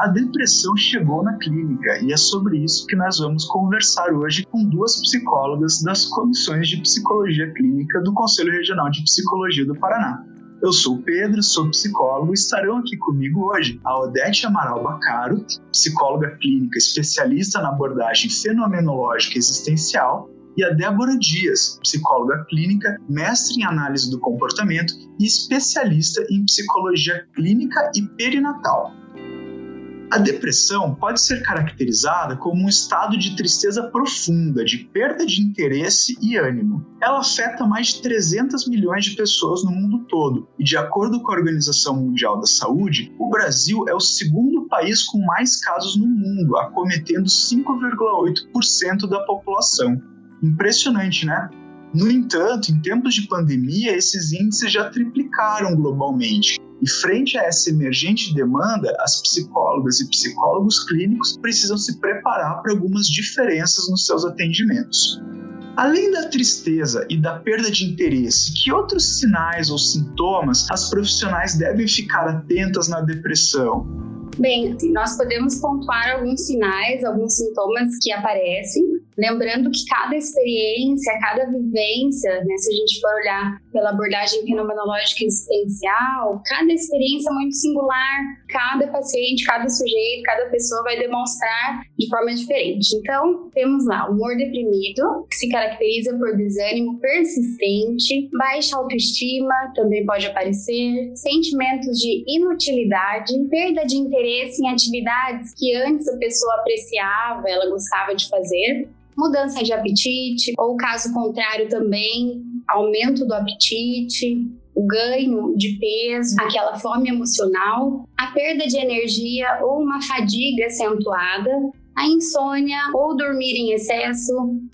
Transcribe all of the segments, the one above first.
A depressão chegou na clínica e é sobre isso que nós vamos conversar hoje com duas psicólogas das comissões de psicologia clínica do Conselho Regional de Psicologia do Paraná. Eu sou o Pedro, sou psicólogo e estarão aqui comigo hoje a Odete Amaral Bacaro, psicóloga clínica especialista na abordagem fenomenológica existencial, e a Débora Dias, psicóloga clínica, mestre em análise do comportamento e especialista em psicologia clínica e perinatal. A depressão pode ser caracterizada como um estado de tristeza profunda, de perda de interesse e ânimo. Ela afeta mais de 300 milhões de pessoas no mundo todo, e de acordo com a Organização Mundial da Saúde, o Brasil é o segundo país com mais casos no mundo, acometendo 5,8% da população. Impressionante, né? No entanto, em tempos de pandemia, esses índices já triplicaram globalmente. E frente a essa emergente demanda, as psicólogas e psicólogos clínicos precisam se preparar para algumas diferenças nos seus atendimentos. Além da tristeza e da perda de interesse, que outros sinais ou sintomas as profissionais devem ficar atentas na depressão? Bem, nós podemos pontuar alguns sinais, alguns sintomas que aparecem, lembrando que cada experiência, cada vivência, né, se a gente for olhar pela abordagem fenomenológica existencial, cada experiência é muito singular, cada paciente, cada sujeito, cada pessoa vai demonstrar de forma diferente. Então, temos lá o humor deprimido, que se caracteriza por desânimo persistente, baixa autoestima, também pode aparecer, sentimentos de inutilidade, perda de interesse em atividades que antes a pessoa apreciava, ela gostava de fazer, mudança de apetite, ou caso contrário também, aumento do apetite, o ganho de peso, aquela fome emocional, a perda de energia ou uma fadiga acentuada, a insônia ou dormir em excesso,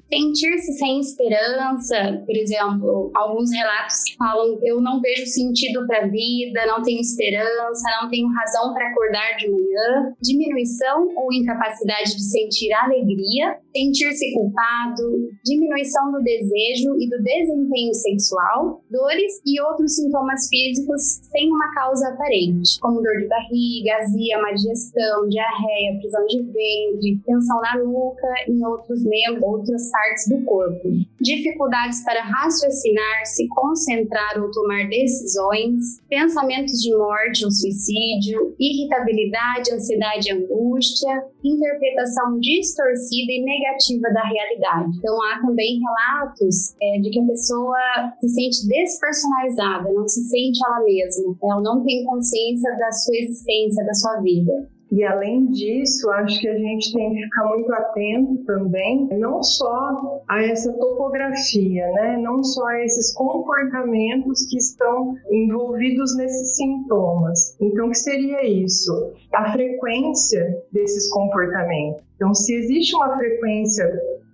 sentir-se sem esperança, por exemplo, alguns relatos que falam eu não vejo sentido para a vida, não tenho esperança, não tenho razão para acordar de manhã, diminuição ou incapacidade de sentir alegria, sentir-se culpado, diminuição do desejo e do desempenho sexual, dores e outros sintomas físicos sem uma causa aparente, como dor de barriga, azia, má digestão, diarreia, prisão de ventre, tensão na nuca, em outros membros, outras partes do corpo. Dificuldades para raciocinar, se concentrar ou tomar decisões, pensamentos de morte ou suicídio, irritabilidade, ansiedade e angústia, interpretação distorcida e negativa da realidade. Então, há também relatos é, de que a pessoa se sente despersonalizada, não se sente ela mesma, ela não tem consciência da sua existência, da sua vida. E além disso, acho que a gente tem que ficar muito atento também, não só a essa topografia, né? não só a esses comportamentos que estão envolvidos nesses sintomas. Então, o que seria isso? A frequência desses comportamentos. Então, se existe uma frequência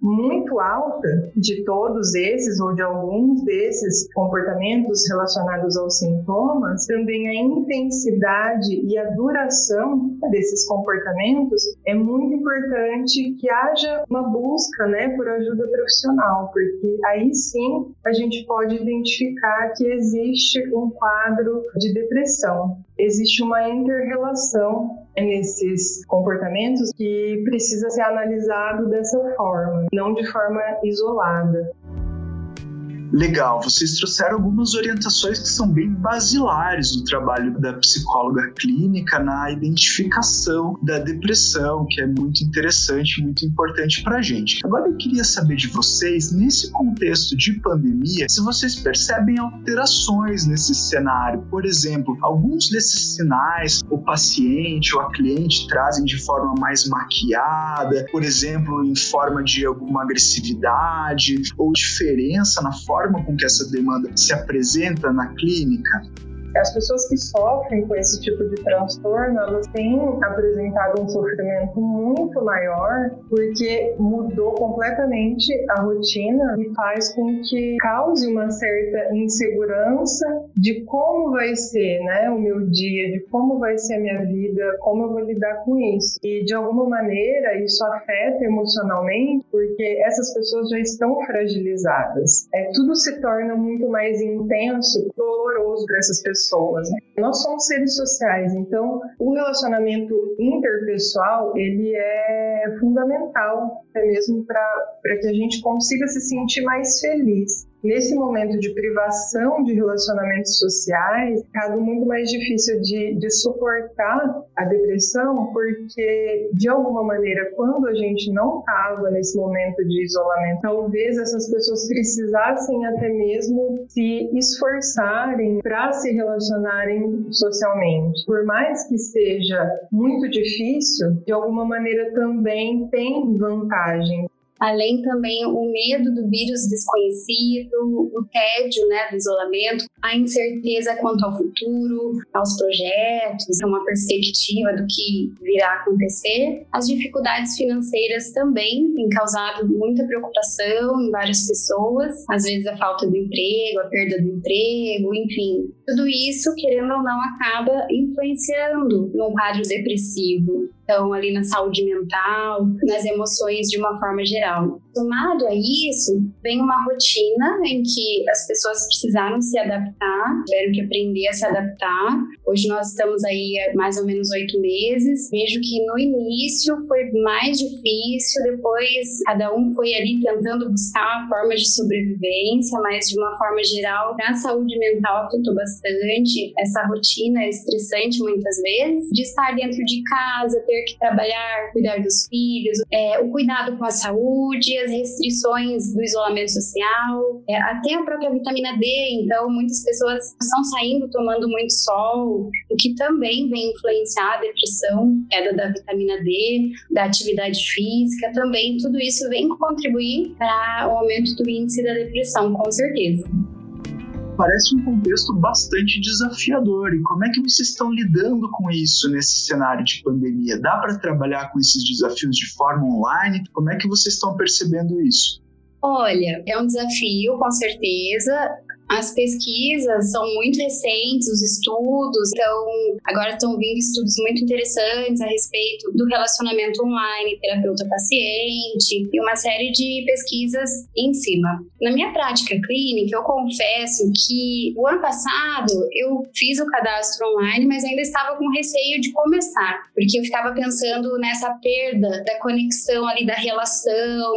muito alta de todos esses ou de alguns desses comportamentos relacionados aos sintomas, também a intensidade e a duração desses comportamentos é muito importante que haja uma busca, né, por ajuda profissional, porque aí sim a gente pode identificar que existe um quadro de depressão. Existe uma interrelação nesses comportamentos que precisa ser analisado dessa forma, não de forma isolada. Legal, vocês trouxeram algumas orientações que são bem basilares do trabalho da psicóloga clínica na identificação da depressão, que é muito interessante, muito importante para a gente. Agora eu queria saber de vocês, nesse contexto de pandemia, se vocês percebem alterações nesse cenário. Por exemplo, alguns desses sinais o paciente ou a cliente trazem de forma mais maquiada, por exemplo, em forma de alguma agressividade ou diferença na forma forma com que essa demanda se apresenta na clínica? As pessoas que sofrem com esse tipo de transtorno, elas têm apresentado um sofrimento muito maior porque mudou completamente a rotina e faz com que cause uma certa insegurança de como vai ser, né, o meu dia, de como vai ser a minha vida, como eu vou lidar com isso. E de alguma maneira isso afeta emocionalmente porque essas pessoas já estão fragilizadas. É tudo se torna muito mais intenso, doloroso para essas pessoas pessoas. Né? Nós somos seres sociais, então o relacionamento interpessoal ele é fundamental até mesmo para que a gente consiga se sentir mais feliz nesse momento de privação de relacionamentos sociais, ficado muito mais difícil de, de suportar a depressão, porque, de alguma maneira, quando a gente não estava nesse momento de isolamento, talvez essas pessoas precisassem até mesmo se esforçarem para se relacionarem socialmente. Por mais que seja muito difícil, de alguma maneira também tem vantagem além também o medo do vírus desconhecido, o tédio né, do isolamento, a incerteza quanto ao futuro, aos projetos, uma perspectiva do que virá acontecer. As dificuldades financeiras também têm causado muita preocupação em várias pessoas, às vezes a falta do emprego, a perda do emprego, enfim. Tudo isso, querendo ou não, acaba influenciando num quadro depressivo então ali na saúde mental, nas emoções de uma forma geral. Somado a isso, vem uma rotina em que as pessoas precisaram se adaptar, tiveram que aprender a se adaptar. Hoje nós estamos aí há mais ou menos oito meses. Vejo que no início foi mais difícil, depois cada um foi ali tentando buscar formas de sobrevivência, mas de uma forma geral, a saúde mental afetou bastante. Essa rotina é estressante muitas vezes, de estar dentro de casa, ter que trabalhar, cuidar dos filhos, é, o cuidado com a saúde, as restrições do isolamento social, é, até a própria vitamina D. Então, muitas pessoas estão saindo tomando muito sol, o que também vem influenciar a depressão, queda da vitamina D, da atividade física, também tudo isso vem contribuir para o aumento do índice da depressão, com certeza parece um contexto bastante desafiador. E como é que vocês estão lidando com isso nesse cenário de pandemia? Dá para trabalhar com esses desafios de forma online? Como é que vocês estão percebendo isso? Olha, é um desafio, com certeza. As pesquisas são muito recentes, os estudos, então agora estão vindo estudos muito interessantes a respeito do relacionamento online, terapeuta-paciente e uma série de pesquisas em cima. Na minha prática clínica, eu confesso que o ano passado eu fiz o cadastro online, mas ainda estava com receio de começar, porque eu ficava pensando nessa perda da conexão ali da relação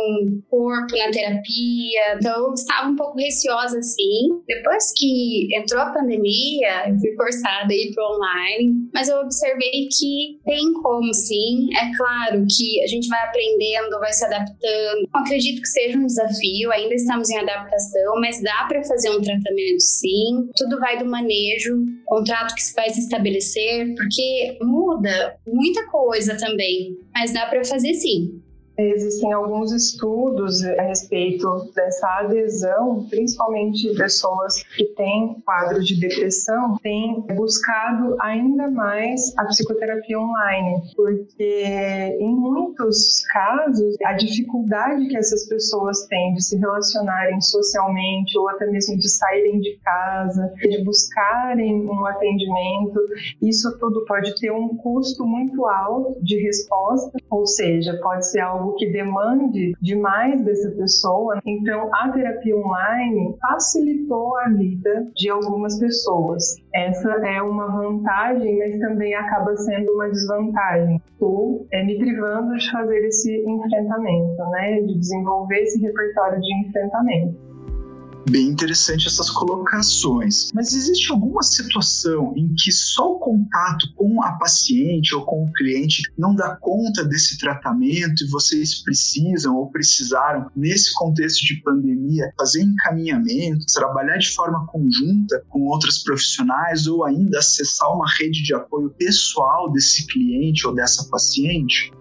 corpo na terapia, então eu estava um pouco receosa assim. Depois que entrou a pandemia, eu fui forçada a ir para online, mas eu observei que tem como sim. É claro que a gente vai aprendendo, vai se adaptando. Eu acredito que seja um desafio, ainda estamos em adaptação, mas dá para fazer um tratamento sim. Tudo vai do manejo, contrato que vai se estabelecer, porque muda muita coisa também, mas dá para fazer sim. Existem alguns estudos a respeito dessa adesão, principalmente pessoas que têm quadro de depressão, têm buscado ainda mais a psicoterapia online, porque em muitos casos a dificuldade que essas pessoas têm de se relacionarem socialmente ou até mesmo de saírem de casa, de buscarem um atendimento, isso tudo pode ter um custo muito alto de resposta, ou seja, pode ser algo algo que demande demais dessa pessoa. Então, a terapia online facilitou a vida de algumas pessoas. Essa é uma vantagem, mas também acaba sendo uma desvantagem. Estou é, me privando de fazer esse enfrentamento, né? De desenvolver esse repertório de enfrentamento bem interessante essas colocações. Mas existe alguma situação em que só o contato com a paciente ou com o cliente não dá conta desse tratamento e vocês precisam ou precisaram, nesse contexto de pandemia, fazer encaminhamento, trabalhar de forma conjunta com outras profissionais ou ainda acessar uma rede de apoio pessoal desse cliente ou dessa paciente?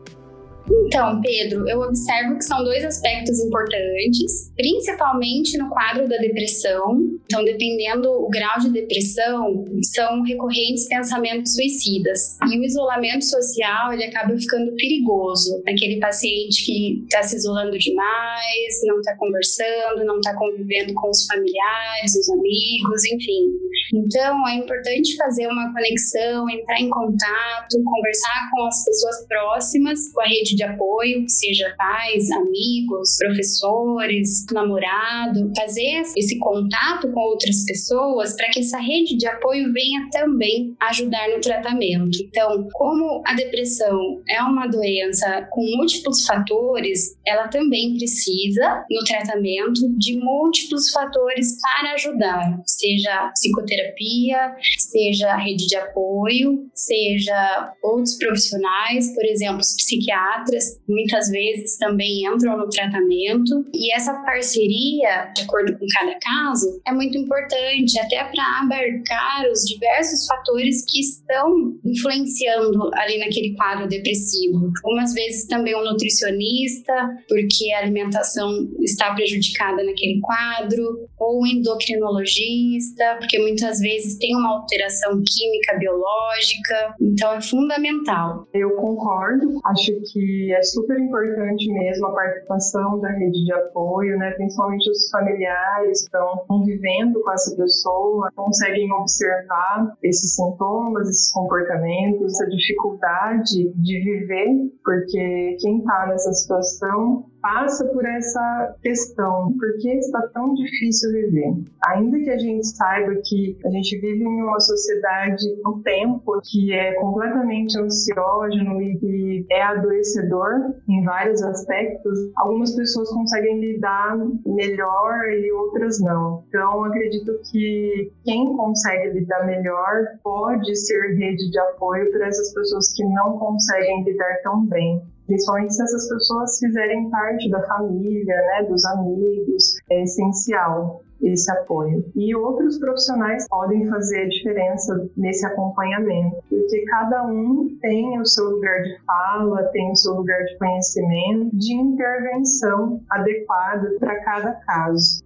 Então, Pedro, eu observo que são dois aspectos importantes, principalmente no quadro da depressão. Então, dependendo o grau de depressão, são recorrentes pensamentos suicidas. E o isolamento social, ele acaba ficando perigoso. Aquele paciente que está se isolando demais, não está conversando, não está convivendo com os familiares, os amigos, enfim. Então, é importante fazer uma conexão, entrar em contato, conversar com as pessoas próximas, com a rede de apoio, seja pais, amigos, professores, namorado, fazer esse contato com outras pessoas para que essa rede de apoio venha também ajudar no tratamento. Então, como a depressão é uma doença com múltiplos fatores, ela também precisa, no tratamento, de múltiplos fatores para ajudar, seja psicoterapia, seja rede de apoio, seja outros profissionais, por exemplo, os psiquiatras, muitas vezes também entram no tratamento. E essa parceria, de acordo com cada caso, é muito importante, até para abarcar os diversos fatores que estão influenciando ali naquele quadro depressivo. Algumas vezes também um nutricionista, porque a alimentação está prejudicada naquele quadro, ou um endocrinologista, porque muitas vezes tem uma alteração química, biológica, então é fundamental. Eu concordo, acho que é super importante mesmo a participação da rede de apoio, né? principalmente os familiares estão convivendo com essa pessoa, conseguem observar esses sintomas, esses comportamentos, essa dificuldade de viver, porque quem está nessa situação passa por essa questão, por que está tão difícil viver? Ainda que a gente saiba que a gente vive em uma sociedade, um tempo que é completamente ansiógeno e que é adoecedor em vários aspectos, algumas pessoas conseguem lidar melhor e outras não. Então, acredito que quem consegue lidar melhor pode ser rede de apoio para essas pessoas que não conseguem lidar tão bem principalmente se essas pessoas fizerem parte da família, né, dos amigos, é essencial esse apoio. E outros profissionais podem fazer a diferença nesse acompanhamento, porque cada um tem o seu lugar de fala, tem o seu lugar de conhecimento, de intervenção adequada para cada caso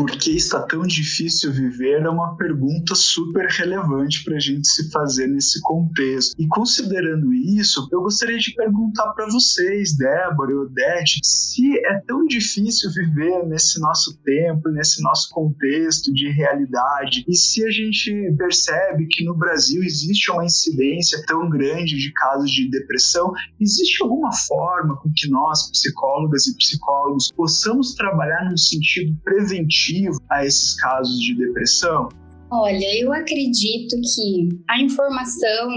por que está tão difícil viver é uma pergunta super relevante para a gente se fazer nesse contexto. E considerando isso, eu gostaria de perguntar para vocês, Débora e Odete, se é tão difícil viver nesse nosso tempo, nesse nosso contexto de realidade, e se a gente percebe que no Brasil existe uma incidência tão grande de casos de depressão, existe alguma forma com que nós, psicólogas e psicólogos, possamos trabalhar no sentido preventivo a esses casos de depressão? Olha, eu acredito que a informação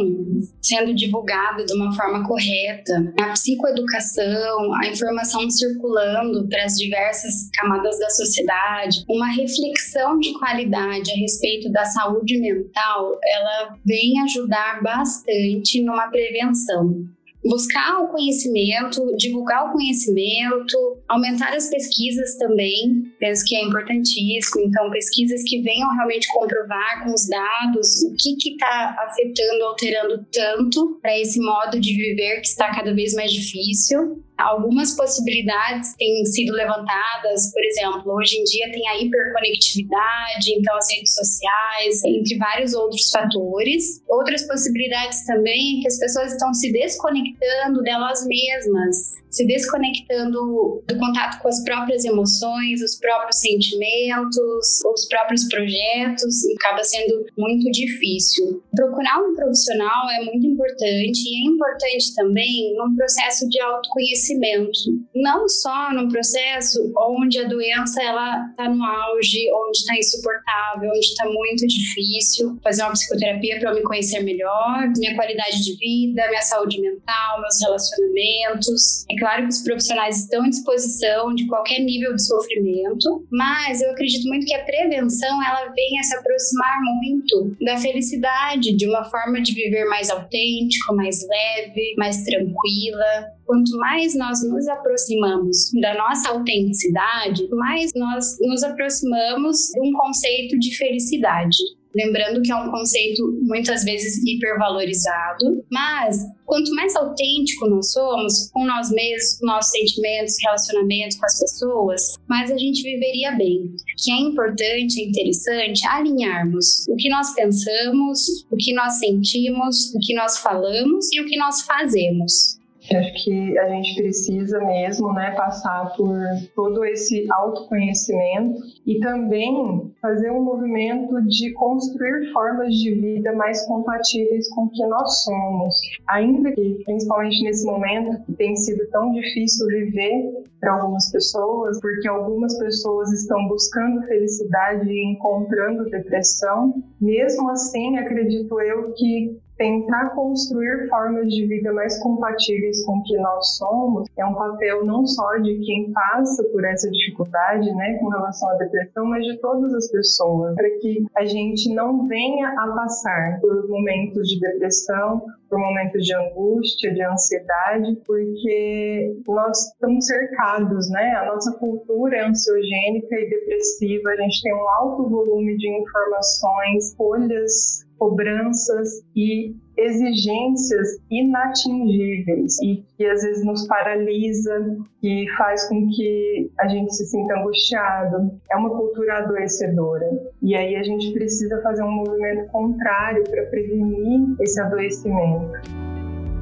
sendo divulgada de uma forma correta, a psicoeducação, a informação circulando para as diversas camadas da sociedade, uma reflexão de qualidade a respeito da saúde mental, ela vem ajudar bastante numa prevenção buscar o conhecimento, divulgar o conhecimento, aumentar as pesquisas também, penso que é importantíssimo. Então, pesquisas que venham realmente comprovar com os dados o que está afetando, alterando tanto para esse modo de viver que está cada vez mais difícil. Algumas possibilidades têm sido levantadas, por exemplo, hoje em dia tem a hiperconectividade, então as redes sociais, entre vários outros fatores. Outras possibilidades também é que as pessoas estão se desconectando delas mesmas, se desconectando do contato com as próprias emoções, os próprios sentimentos, os próprios projetos, e acaba sendo muito difícil. Procurar um profissional é muito importante e é importante também num processo de autoconhecimento, não só num processo onde a doença ela está no auge, onde está insuportável, onde está muito difícil, fazer uma psicoterapia para eu me conhecer melhor, minha qualidade de vida, minha saúde mental, meus relacionamentos. É claro que os profissionais estão à disposição de qualquer nível de sofrimento, mas eu acredito muito que a prevenção ela vem a se aproximar muito da felicidade, de uma forma de viver mais autêntico, mais leve, mais tranquila. Quanto mais nós nos aproximamos da nossa autenticidade, mais nós nos aproximamos de um conceito de felicidade. Lembrando que é um conceito muitas vezes hipervalorizado, mas quanto mais autêntico nós somos com nós mesmos, com nossos sentimentos, relacionamentos com as pessoas, mais a gente viveria bem. Que é importante, é interessante alinharmos o que nós pensamos, o que nós sentimos, o que nós falamos e o que nós fazemos. Acho que a gente precisa mesmo, né, passar por todo esse autoconhecimento e também fazer um movimento de construir formas de vida mais compatíveis com o que nós somos. Ainda que, principalmente nesse momento, tem sido tão difícil viver para algumas pessoas, porque algumas pessoas estão buscando felicidade e encontrando depressão. Mesmo assim, acredito eu que tentar construir formas de vida mais compatíveis com o que nós somos é um papel não só de quem passa por essa dificuldade, né, com relação à depressão, mas de todas as pessoas, para que a gente não venha a passar por momentos de depressão, por momentos de angústia, de ansiedade, porque nós estamos cercados, né? A nossa cultura é ansiogênica e depressiva, a gente tem um alto volume de informações, folhas cobranças e exigências inatingíveis e que às vezes nos paralisa, que faz com que a gente se sinta angustiado. É uma cultura adoecedora. E aí a gente precisa fazer um movimento contrário para prevenir esse adoecimento.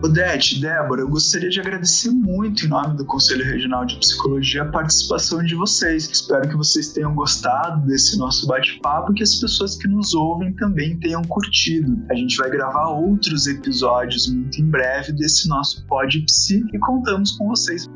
Odete, Débora, eu gostaria de agradecer muito em nome do Conselho Regional de Psicologia a participação de vocês. Espero que vocês tenham gostado desse nosso bate-papo e que as pessoas que nos ouvem também tenham curtido. A gente vai gravar outros episódios muito em breve desse nosso Pod Psi e contamos com vocês.